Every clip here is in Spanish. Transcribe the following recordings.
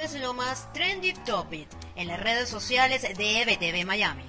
es lo más trendy topic en las redes sociales de EBTV Miami.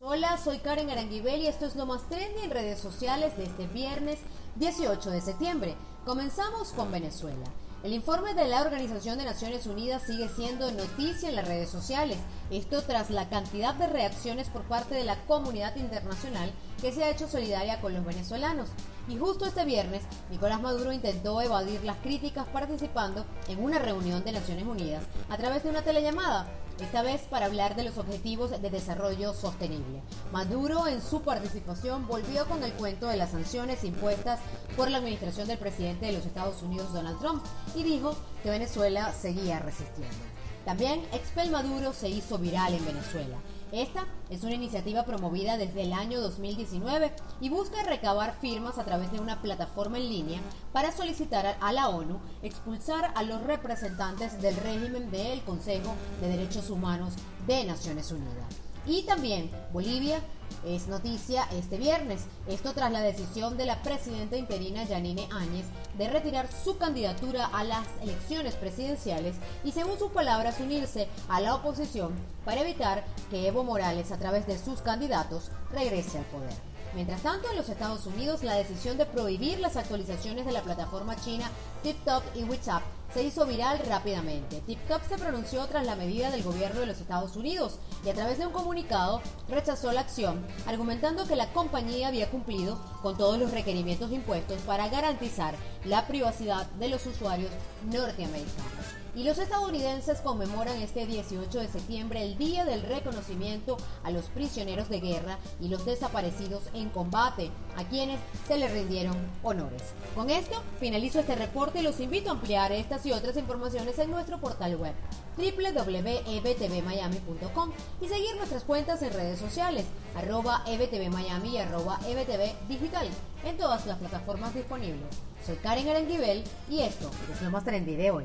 Hola, soy Karen Aranguibel y esto es lo más trendy en redes sociales de este viernes 18 de septiembre. Comenzamos con Venezuela. El informe de la Organización de Naciones Unidas sigue siendo noticia en las redes sociales, esto tras la cantidad de reacciones por parte de la comunidad internacional que se ha hecho solidaria con los venezolanos. Y justo este viernes, Nicolás Maduro intentó evadir las críticas participando en una reunión de Naciones Unidas a través de una telellamada, esta vez para hablar de los objetivos de desarrollo sostenible. Maduro en su participación volvió con el cuento de las sanciones impuestas por la administración del presidente de los Estados Unidos, Donald Trump, y dijo que Venezuela seguía resistiendo. También Expel Maduro se hizo viral en Venezuela. Esta es una iniciativa promovida desde el año 2019 y busca recabar firmas a través de una plataforma en línea para solicitar a la ONU expulsar a los representantes del régimen del Consejo de Derechos Humanos de Naciones Unidas. Y también Bolivia es noticia este viernes. Esto tras la decisión de la presidenta interina Yanine Áñez de retirar su candidatura a las elecciones presidenciales y según sus palabras unirse a la oposición para evitar que Evo Morales a través de sus candidatos regrese al poder. Mientras tanto, en los Estados Unidos, la decisión de prohibir las actualizaciones de la plataforma china TikTok y WhatsApp se hizo viral rápidamente. TikTok se pronunció tras la medida del gobierno de los Estados Unidos y a través de un comunicado rechazó la acción, argumentando que la compañía había cumplido con todos los requerimientos impuestos para garantizar la privacidad de los usuarios norteamericanos. Y los estadounidenses conmemoran este 18 de septiembre el Día del Reconocimiento a los prisioneros de guerra y los desaparecidos en combate, a quienes se les rindieron honores. Con esto finalizo este reporte y los invito a ampliar estas y otras informaciones en nuestro portal web www.ebtvmiami.com y seguir nuestras cuentas en redes sociales arroba ebtvmiami y arroba ebtvdigital en todas las plataformas disponibles. Soy Karen Aranguibel y esto es lo más trendy de hoy.